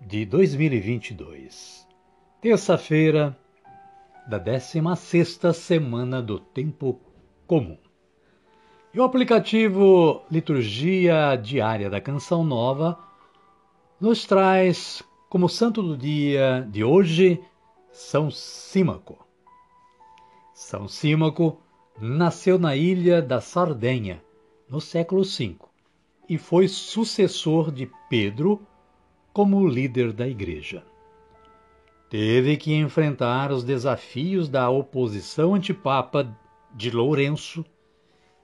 de 2022, terça-feira da 16ª semana do tempo comum. E o aplicativo Liturgia Diária da Canção Nova nos traz como santo do dia de hoje São Símaco. São Símaco nasceu na ilha da Sardenha no século V e foi sucessor de Pedro como líder da Igreja. Teve que enfrentar os desafios da oposição antipapa de Lourenço,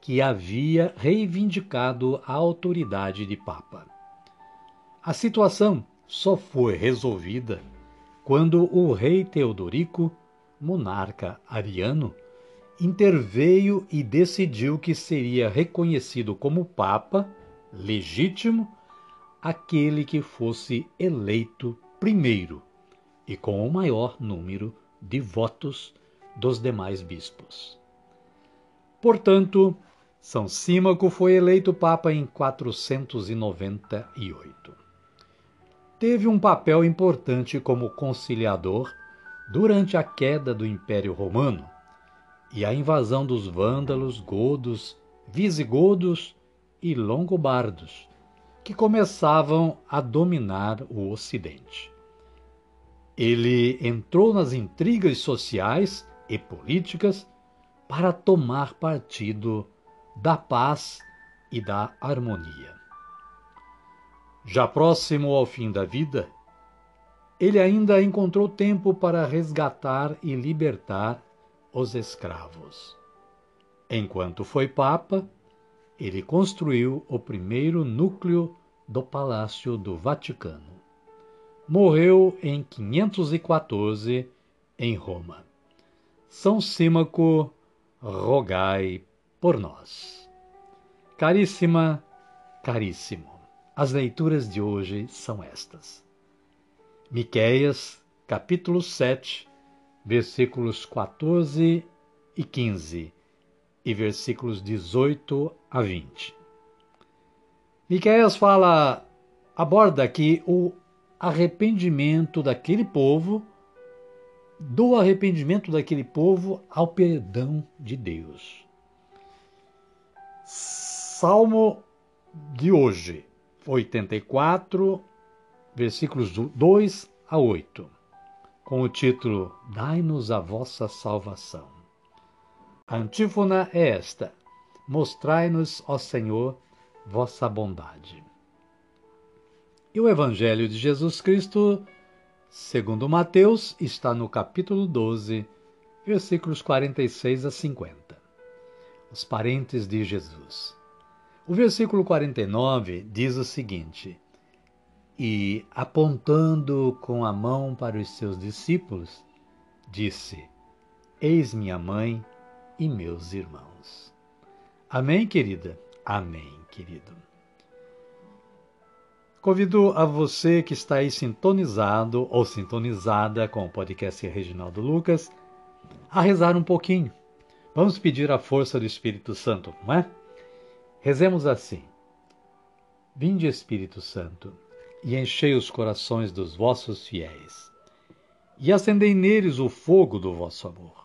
que havia reivindicado a autoridade de Papa. A situação só foi resolvida quando o rei Teodorico, monarca ariano, interveio e decidiu que seria reconhecido como Papa legítimo aquele que fosse eleito primeiro e com o maior número de votos dos demais bispos. Portanto, São Símaco foi eleito Papa em 498. Teve um papel importante como conciliador durante a queda do Império Romano e a invasão dos vândalos, godos, visigodos e longobardos, que começavam a dominar o Ocidente. Ele entrou nas intrigas sociais e políticas para tomar partido da paz e da harmonia. Já próximo ao fim da vida, ele ainda encontrou tempo para resgatar e libertar os escravos. Enquanto foi Papa, ele construiu o primeiro núcleo do Palácio do Vaticano. Morreu em 514 em Roma. São Símaco, rogai por nós. Caríssima, caríssimo, as leituras de hoje são estas. Miqueias, capítulo 7, versículos 14 e 15 e versículos 18 a 20. Miqueias fala, aborda aqui o arrependimento daquele povo, do arrependimento daquele povo ao perdão de Deus. Salmo de hoje, 84, versículos 2 a 8, com o título Dai-nos a vossa salvação. A antífona é esta: Mostrai-nos, ó Senhor, vossa bondade. E o Evangelho de Jesus Cristo, segundo Mateus, está no capítulo 12, versículos 46 a 50. Os parentes de Jesus. O versículo 49 diz o seguinte: E, apontando com a mão para os seus discípulos, disse: Eis minha mãe e meus irmãos. Amém, querida? Amém, querido. Convido a você que está aí sintonizado ou sintonizada com o podcast Reginaldo Lucas a rezar um pouquinho. Vamos pedir a força do Espírito Santo, não é? Rezemos assim. Vinde, Espírito Santo, e enchei os corações dos vossos fiéis, e acendei neles o fogo do vosso amor.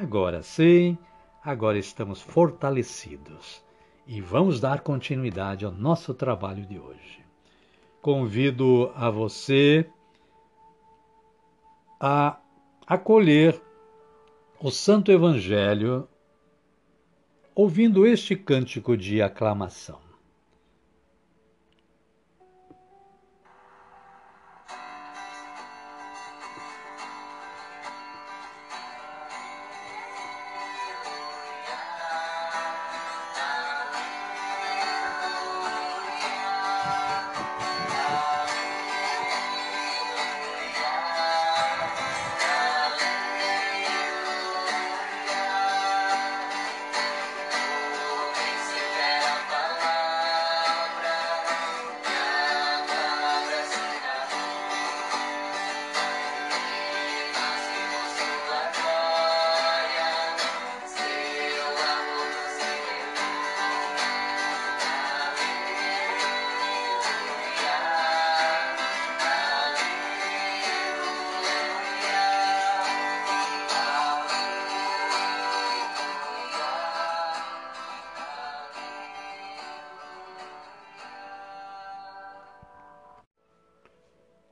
Agora sim, agora estamos fortalecidos e vamos dar continuidade ao nosso trabalho de hoje. Convido a você a acolher o Santo Evangelho ouvindo este cântico de aclamação.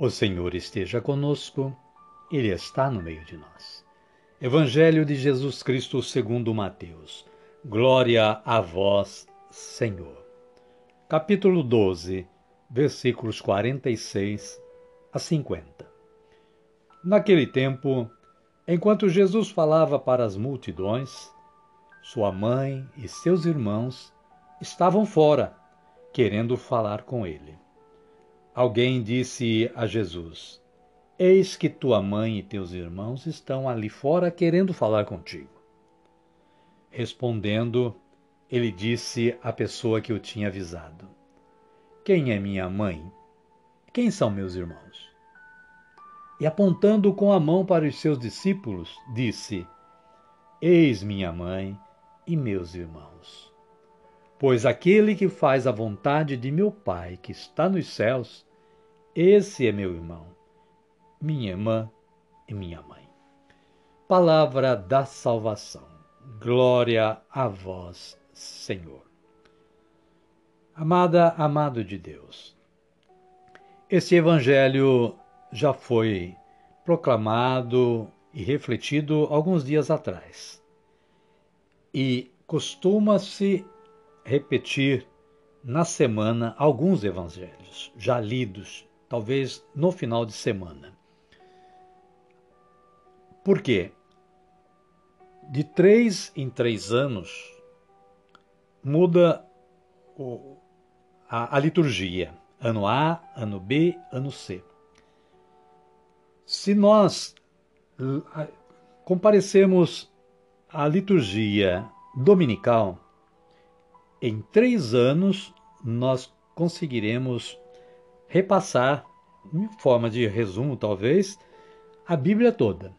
O Senhor esteja conosco, Ele está no meio de nós. Evangelho de Jesus Cristo segundo Mateus. Glória a vós, Senhor. Capítulo 12, versículos 46 a 50. Naquele tempo, enquanto Jesus falava para as multidões, sua mãe e seus irmãos estavam fora, querendo falar com ele. Alguém disse a Jesus: Eis que tua mãe e teus irmãos estão ali fora querendo falar contigo. Respondendo, ele disse à pessoa que o tinha avisado: Quem é minha mãe? Quem são meus irmãos? E apontando com a mão para os seus discípulos, disse: Eis minha mãe e meus irmãos. Pois aquele que faz a vontade de meu Pai que está nos céus, esse é meu irmão, minha irmã e minha mãe. Palavra da salvação. Glória a vós, Senhor. Amada, amado de Deus, esse evangelho já foi proclamado e refletido alguns dias atrás. E costuma-se repetir na semana alguns evangelhos já lidos talvez no final de semana. Por quê? De três em três anos muda o, a, a liturgia. Ano A, ano B, ano C. Se nós comparecemos à liturgia dominical, em três anos nós conseguiremos repassar, em forma de resumo talvez, a Bíblia toda.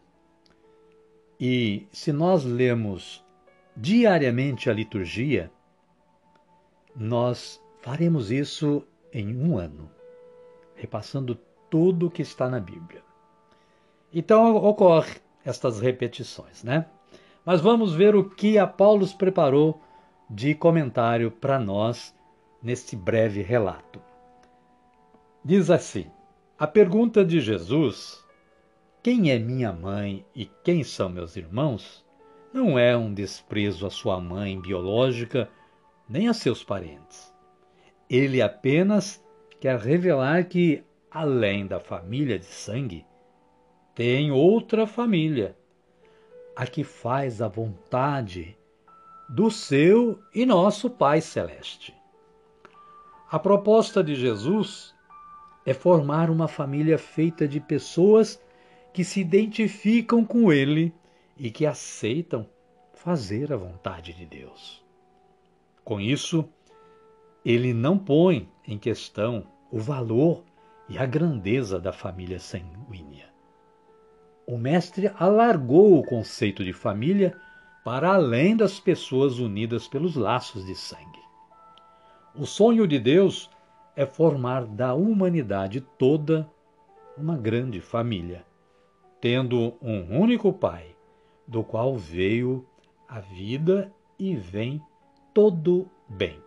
E se nós lemos diariamente a liturgia, nós faremos isso em um ano, repassando tudo o que está na Bíblia. Então ocorre estas repetições, né? Mas vamos ver o que a Paulo preparou de comentário para nós neste breve relato. Diz assim: A pergunta de Jesus, quem é minha mãe e quem são meus irmãos, não é um desprezo à sua mãe biológica nem a seus parentes. Ele apenas quer revelar que, além da família de sangue, tem outra família, a que faz a vontade do seu e nosso Pai Celeste. A proposta de Jesus é formar uma família feita de pessoas que se identificam com Ele e que aceitam fazer a vontade de Deus. Com isso, ele não põe em questão o valor e a grandeza da família sanguínea. O Mestre alargou o conceito de família para além das pessoas unidas pelos laços de sangue. O sonho de Deus é formar da humanidade toda uma grande família, tendo um único Pai, do qual veio a vida e vem todo bem.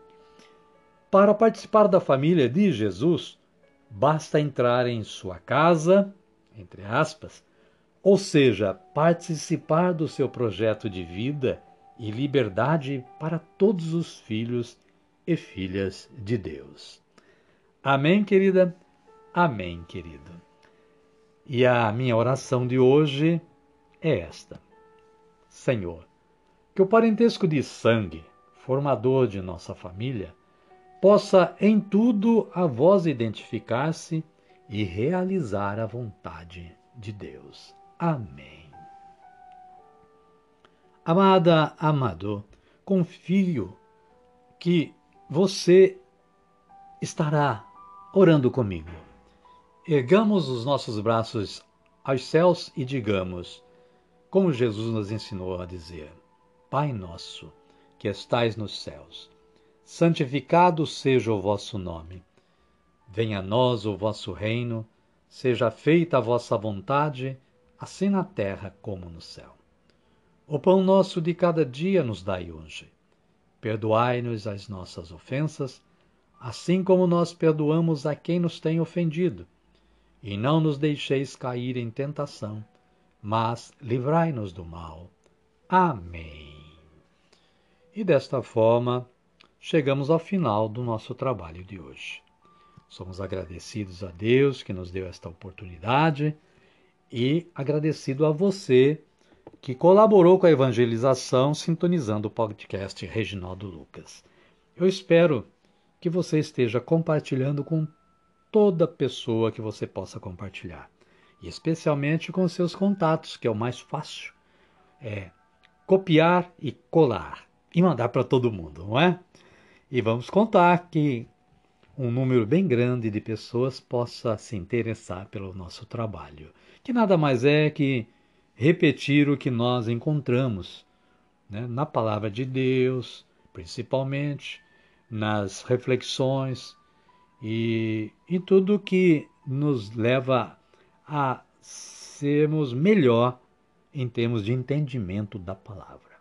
Para participar da família de Jesus, basta entrar em sua casa, entre aspas, ou seja, participar do seu projeto de vida e liberdade para todos os filhos e filhas de Deus. Amém, querida? Amém, querido. E a minha oração de hoje é esta: Senhor, que o parentesco de sangue, formador de nossa família, possa em tudo a vós identificar-se e realizar a vontade de Deus. Amém. Amada, amado, confio que você estará orando comigo. Ergamos os nossos braços aos céus e digamos, como Jesus nos ensinou a dizer: Pai nosso, que estais nos céus, santificado seja o vosso nome. Venha a nós o vosso reino, seja feita a vossa vontade, assim na terra como no céu. O pão nosso de cada dia nos dai hoje. Perdoai-nos as nossas ofensas, assim como nós perdoamos a quem nos tem ofendido. E não nos deixeis cair em tentação, mas livrai-nos do mal. Amém. E desta forma, chegamos ao final do nosso trabalho de hoje. Somos agradecidos a Deus que nos deu esta oportunidade e agradecido a você que colaborou com a evangelização sintonizando o podcast Reginaldo Lucas. Eu espero que você esteja compartilhando com toda pessoa que você possa compartilhar, e especialmente com seus contatos, que é o mais fácil. É copiar e colar e mandar para todo mundo, não é? E vamos contar que um número bem grande de pessoas possa se interessar pelo nosso trabalho, que nada mais é que repetir o que nós encontramos né, na palavra de Deus, principalmente nas reflexões e em tudo que nos leva a sermos melhor em termos de entendimento da palavra.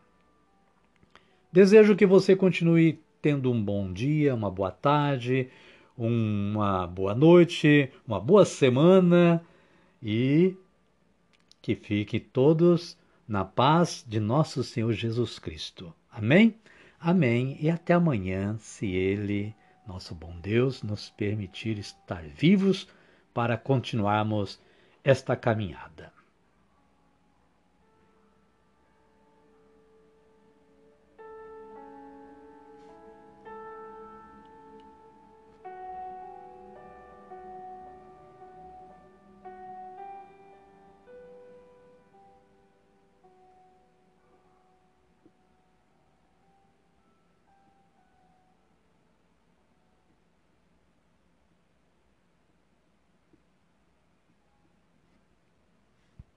Desejo que você continue tendo um bom dia, uma boa tarde, uma boa noite, uma boa semana e que fiquem todos na paz de nosso Senhor Jesus Cristo. Amém? Amém. E até amanhã, se Ele, nosso bom Deus, nos permitir estar vivos para continuarmos esta caminhada.